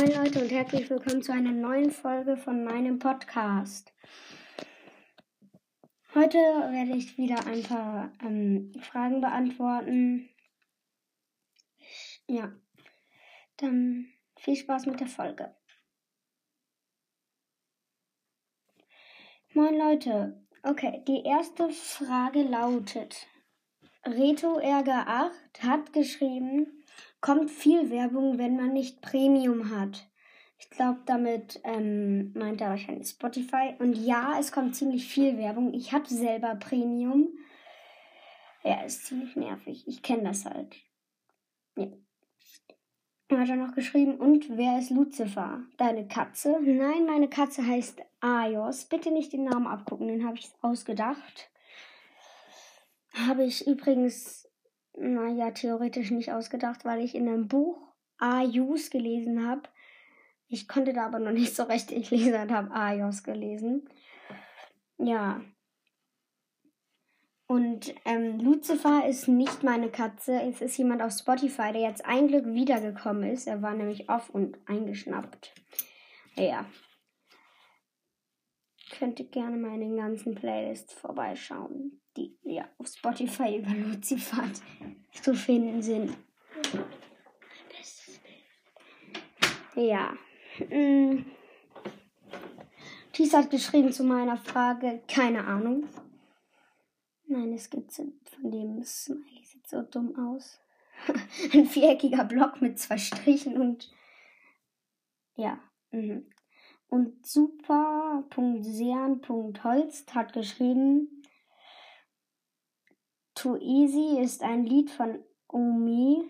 Moin Leute und herzlich willkommen zu einer neuen Folge von meinem Podcast. Heute werde ich wieder ein paar ähm, Fragen beantworten. Ja, dann viel Spaß mit der Folge. Moin Leute. Okay, die erste Frage lautet: Reto Ärger 8 hat geschrieben, kommt viel Werbung, wenn man nicht Premium hat. Ich glaube, damit ähm, meint er wahrscheinlich Spotify. Und ja, es kommt ziemlich viel Werbung. Ich habe selber Premium. Ja, ist ziemlich nervig. Ich kenne das halt. Ja. Hat er noch geschrieben, und wer ist Lucifer? Deine Katze? Nein, meine Katze heißt Ayos. Bitte nicht den Namen abgucken, den habe ich ausgedacht. Habe ich übrigens naja, theoretisch nicht ausgedacht, weil ich in einem Buch Ayus gelesen habe. Ich konnte da aber noch nicht so recht lesen und habe Ayos gelesen. Ja. Und ähm, Lucifer ist nicht meine Katze. Es ist jemand auf Spotify, der jetzt ein Glück wiedergekommen ist. Er war nämlich off und eingeschnappt. Ja. Könnt ihr gerne mal in den ganzen Playlists vorbeischauen die ja auf Spotify über Lucifer zu finden sind. Ja. Mm. Thies hat geschrieben zu meiner Frage, keine Ahnung. Meine Skizze von dem Smiley sieht so dumm aus. Ein viereckiger Block mit zwei Strichen und ja. Mhm. Und super.sean.holst hat geschrieben, Too Easy ist ein Lied von Omi.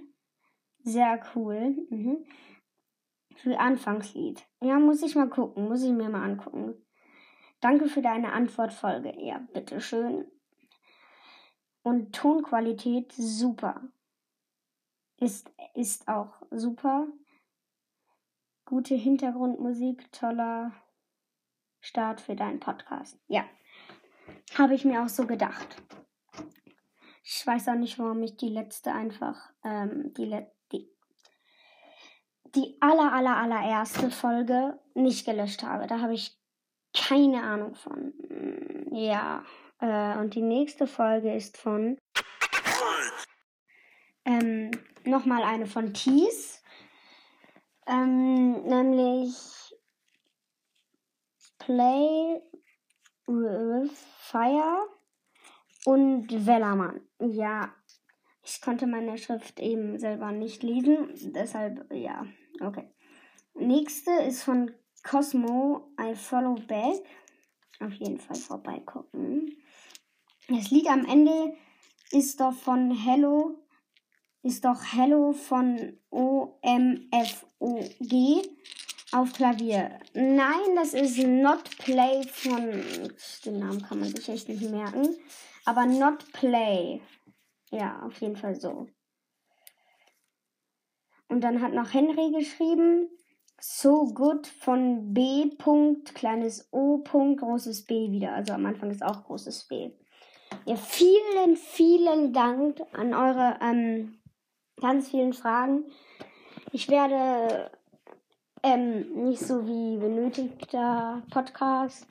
Sehr cool. Mhm. Für Anfangslied. Ja, muss ich mal gucken. Muss ich mir mal angucken. Danke für deine Antwortfolge. Ja, bitteschön. Und Tonqualität super. Ist, ist auch super. Gute Hintergrundmusik, toller Start für deinen Podcast. Ja, habe ich mir auch so gedacht. Ich weiß auch nicht, warum ich die letzte einfach, ähm, die, die, die aller, aller, allererste Folge nicht gelöscht habe. Da habe ich keine Ahnung von. Ja, äh, und die nächste Folge ist von ähm, nochmal eine von Tees. Ähm, nämlich Play with Fire und Wellermann. Ja, ich konnte meine Schrift eben selber nicht lesen, deshalb ja, okay. Nächste ist von Cosmo, I Follow Back. Auf jeden Fall vorbeigucken. Das Lied am Ende ist doch von Hello, ist doch Hello von O-M-F-O-G auf Klavier. Nein, das ist Not Play von, den Namen kann man sich echt nicht merken. Aber not play. Ja, auf jeden Fall so. Und dann hat noch Henry geschrieben, so good von B. kleines O. großes B wieder. Also am Anfang ist auch großes B. Ja, vielen, vielen Dank an eure ähm, ganz vielen Fragen. Ich werde ähm, nicht so wie benötigter Podcast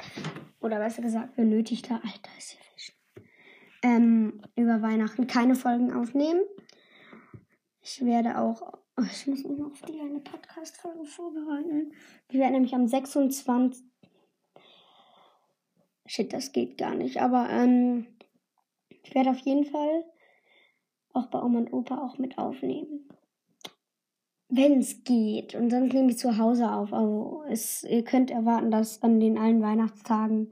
oder besser gesagt benötigter, Alter, ist hier ähm, über Weihnachten keine Folgen aufnehmen. Ich werde auch, oh, ich muss mich noch auf die eine Podcast-Folge vorbereiten. Ich werde nämlich am 26. Shit, das geht gar nicht. Aber ähm, ich werde auf jeden Fall auch bei Oma und Opa auch mit aufnehmen. Wenn es geht. Und sonst nehme ich zu Hause auf. Also es, ihr könnt erwarten, dass an den allen Weihnachtstagen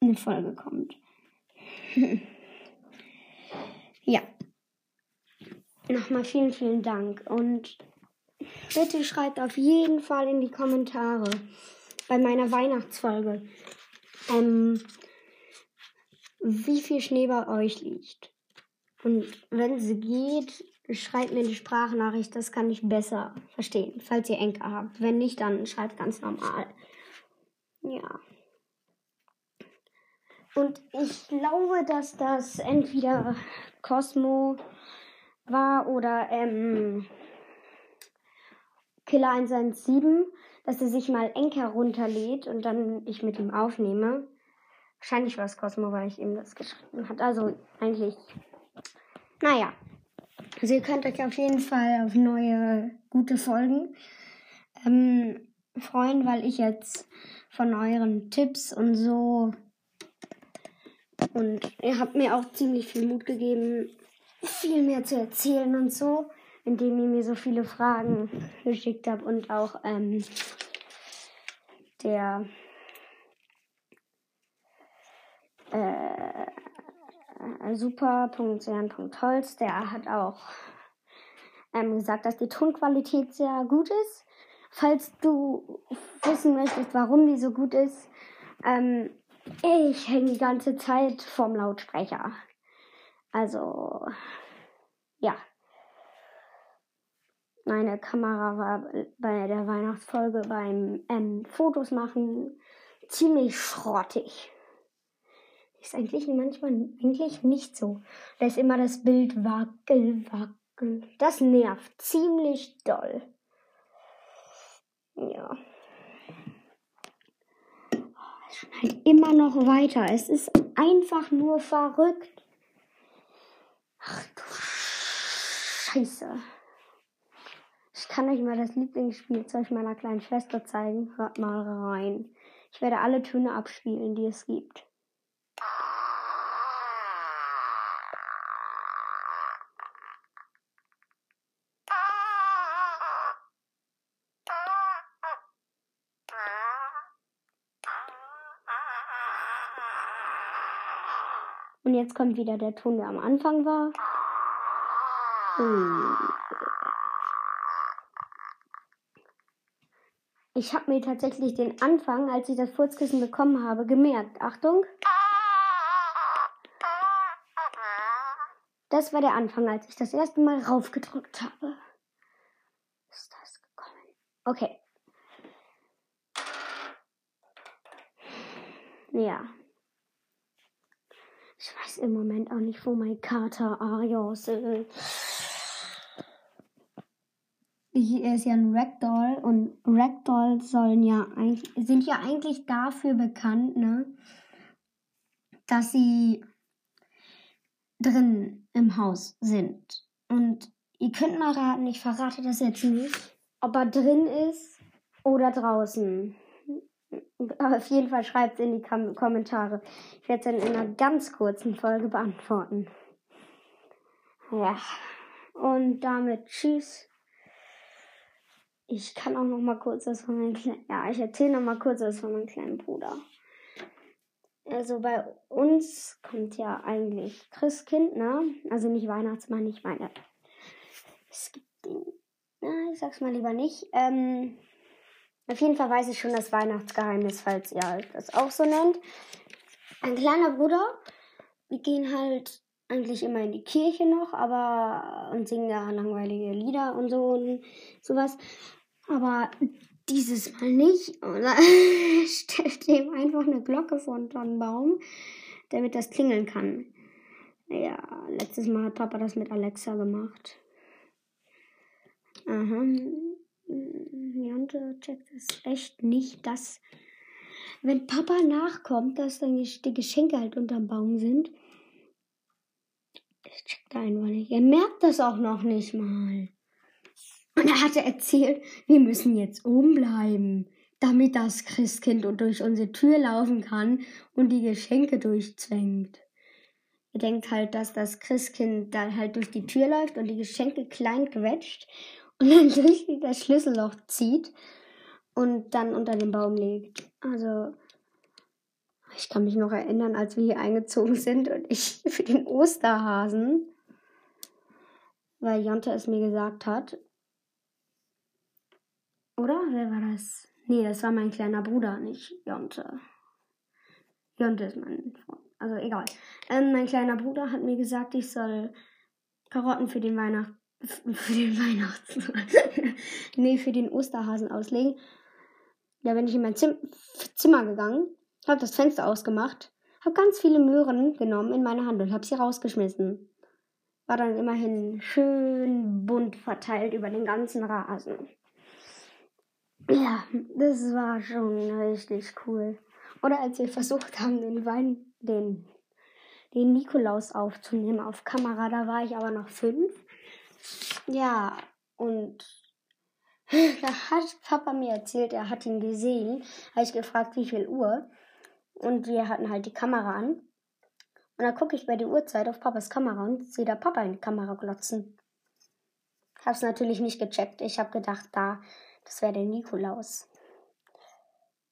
eine Folge kommt. ja. Nochmal vielen, vielen Dank. Und bitte schreibt auf jeden Fall in die Kommentare bei meiner Weihnachtsfolge, ähm, wie viel Schnee bei euch liegt. Und wenn es geht, schreibt mir die Sprachnachricht, das kann ich besser verstehen, falls ihr Enker habt. Wenn nicht, dann schreibt ganz normal. Ja. Und ich glaube, dass das entweder Cosmo war oder ähm, Killer 117, dass er sich mal Enker runterlädt und dann ich mit ihm aufnehme. Wahrscheinlich war es Cosmo, weil ich ihm das geschrieben hat. Also eigentlich, naja. Also ihr könnt euch auf jeden Fall auf neue gute Folgen ähm, freuen, weil ich jetzt von euren Tipps und so und ihr habt mir auch ziemlich viel Mut gegeben, viel mehr zu erzählen und so, indem ihr mir so viele Fragen geschickt habt und auch ähm, der äh, super.sern.holz, der hat auch ähm, gesagt, dass die Tonqualität sehr gut ist. Falls du wissen möchtest, warum die so gut ist, ähm, ich hänge die ganze Zeit vom Lautsprecher. Also, ja. Meine Kamera war bei der Weihnachtsfolge beim ähm, Fotos machen ziemlich schrottig. Ist eigentlich manchmal eigentlich nicht so. Da ist immer das Bild wackel, wackel. Das nervt ziemlich doll. Ja halt immer noch weiter. Es ist einfach nur verrückt. Ach du Scheiße. Ich kann euch mal das Lieblingsspielzeug meiner kleinen Schwester zeigen. Hört mal rein. Ich werde alle Töne abspielen, die es gibt. Und jetzt kommt wieder der Ton, der am Anfang war. Ich habe mir tatsächlich den Anfang, als ich das Furzkissen bekommen habe, gemerkt. Achtung. Das war der Anfang, als ich das erste Mal raufgedrückt habe. Ist das gekommen? Okay. Ja. Ich weiß im Moment auch nicht, wo mein Kater Arios ist. Hier ist ja ein Ragdoll und Ragdolls sollen ja sind ja eigentlich dafür bekannt, ne, dass sie drin im Haus sind. Und ihr könnt mal raten, ich verrate das jetzt nicht, ob er drin ist oder draußen. Auf jeden Fall schreibt es in die Kom Kommentare. Ich werde es dann in einer ganz kurzen Folge beantworten. Ja. Und damit tschüss. Ich kann auch noch mal kurz was von meinem kleinen. Ja, ich erzähle noch mal kurz was von meinem kleinen Bruder. Also bei uns kommt ja eigentlich Christkind, ne? Also nicht Weihnachtsmann, ich meine. Es gibt den. Na, ich sag's mal lieber nicht. Ähm, auf jeden Fall weiß ich schon das Weihnachtsgeheimnis, falls ihr halt das auch so nennt. Ein kleiner Bruder, wir gehen halt eigentlich immer in die Kirche noch, aber und singen da langweilige Lieder und so und sowas. Aber dieses Mal nicht. Oder stellt ihm einfach eine Glocke vor den Tannenbaum, damit das klingeln kann. Ja, letztes Mal hat Papa das mit Alexa gemacht. Aha. Jante checkt es echt nicht, dass wenn Papa nachkommt, dass dann die Geschenke halt unterm Baum sind. Das checkt er einfach nicht. Er merkt das auch noch nicht mal. Und er hatte erzählt, wir müssen jetzt oben bleiben, damit das Christkind durch unsere Tür laufen kann und die Geschenke durchzwängt. Er denkt halt, dass das Christkind dann halt durch die Tür läuft und die Geschenke klein quetscht und dann durch das Schlüsselloch zieht und dann unter den Baum legt. Also, ich kann mich noch erinnern, als wir hier eingezogen sind und ich für den Osterhasen, weil Jonte es mir gesagt hat. Oder? Wer war das? Nee, das war mein kleiner Bruder, nicht Jonte. Jonte ist mein Freund. Also egal. Ähm, mein kleiner Bruder hat mir gesagt, ich soll Karotten für den Weihnachten für den Weihnachts. nee, für den Osterhasen auslegen. Da bin ich in mein Zim Zimmer gegangen, habe das Fenster ausgemacht, habe ganz viele Möhren genommen in meine Hand und habe sie rausgeschmissen. War dann immerhin schön bunt verteilt über den ganzen Rasen. Ja, das war schon richtig cool. Oder als wir versucht haben, den Wein, den, den Nikolaus aufzunehmen auf Kamera, da war ich aber noch fünf. Ja, und da hat Papa mir erzählt, er hat ihn gesehen. Habe ich gefragt, wie viel Uhr. Und wir hatten halt die Kamera an. Und dann gucke ich bei der Uhrzeit auf Papas Kamera und sehe da Papa in die Kamera glotzen. Hab's natürlich nicht gecheckt. Ich habe gedacht, da, das wäre der Nikolaus.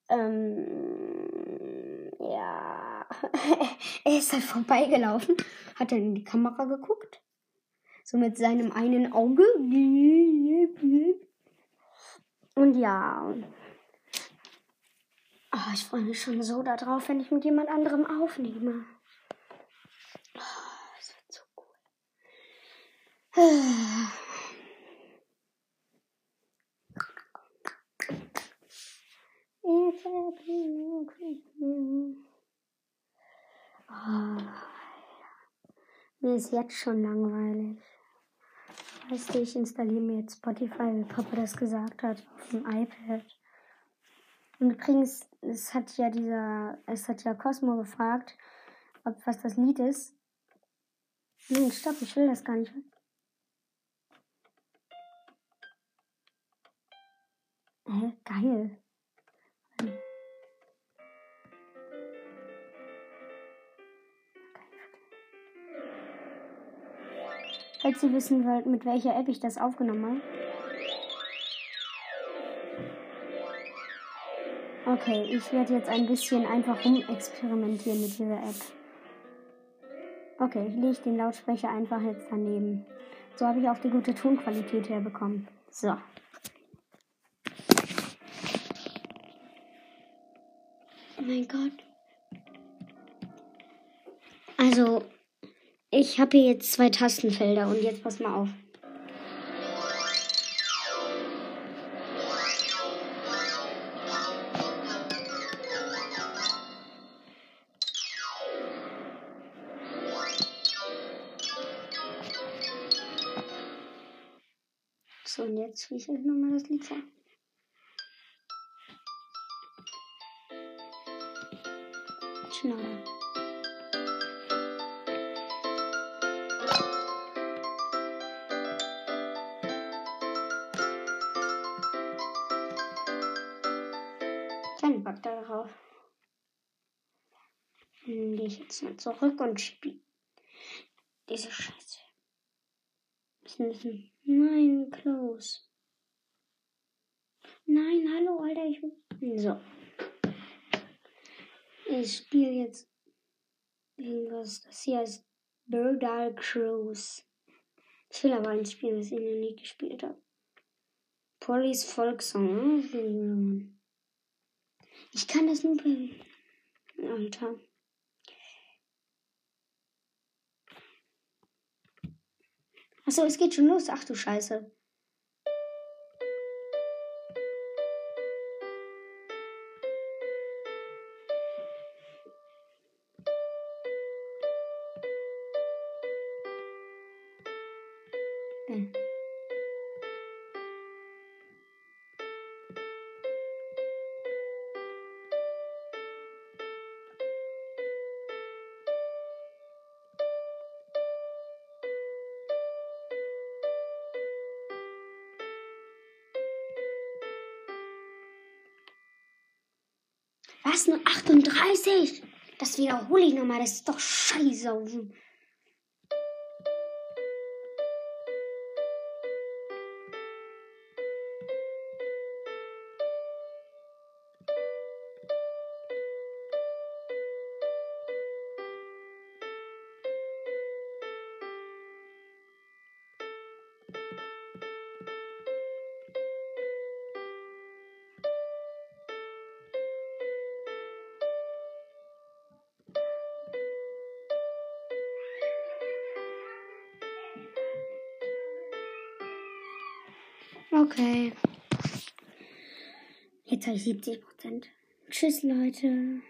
Ähm, ja. er ist halt vorbeigelaufen, hat dann in die Kamera geguckt. So mit seinem einen Auge. Und ja. Oh, ich freue mich schon so darauf, wenn ich mit jemand anderem aufnehme. Oh, das wird so cool. Oh, mir ist jetzt schon langweilig. Weißt du, ich installiere mir jetzt Spotify, wie Papa das gesagt hat, auf dem iPad. Und übrigens, es hat ja dieser, es hat ja Cosmo gefragt, ob was das Lied ist. Nein, stopp, ich will das gar nicht. Hä, geil. Falls ihr wissen wollt, mit welcher App ich das aufgenommen habe. Okay, ich werde jetzt ein bisschen einfach rumexperimentieren mit dieser App. Okay, ich lege den Lautsprecher einfach jetzt daneben. So habe ich auch die gute Tonqualität herbekommen. So. Oh mein Gott. Also, ich habe hier jetzt zwei Tastenfelder und jetzt pass mal auf. So, und jetzt wie ich nochmal das Lied vor. Schneller. Darauf. Dann gehe ich jetzt mal zurück und spiele diese Scheiße. Nein, close. Nein, hallo, Alter, ich will. So. Ich spiele jetzt irgendwas. Das hier heißt Birdal Cruise. Ich will aber ein Spiel, das ich noch nie gespielt habe. Pollys Volkssong. Ich kann das nur bei. Alter. Achso, es geht schon los. Ach du Scheiße. Was? Nur 38? Das wiederhole ich nochmal. Das ist doch scheiße. Okay. Jetzt habe ich 70 Prozent. Tschüss, Leute.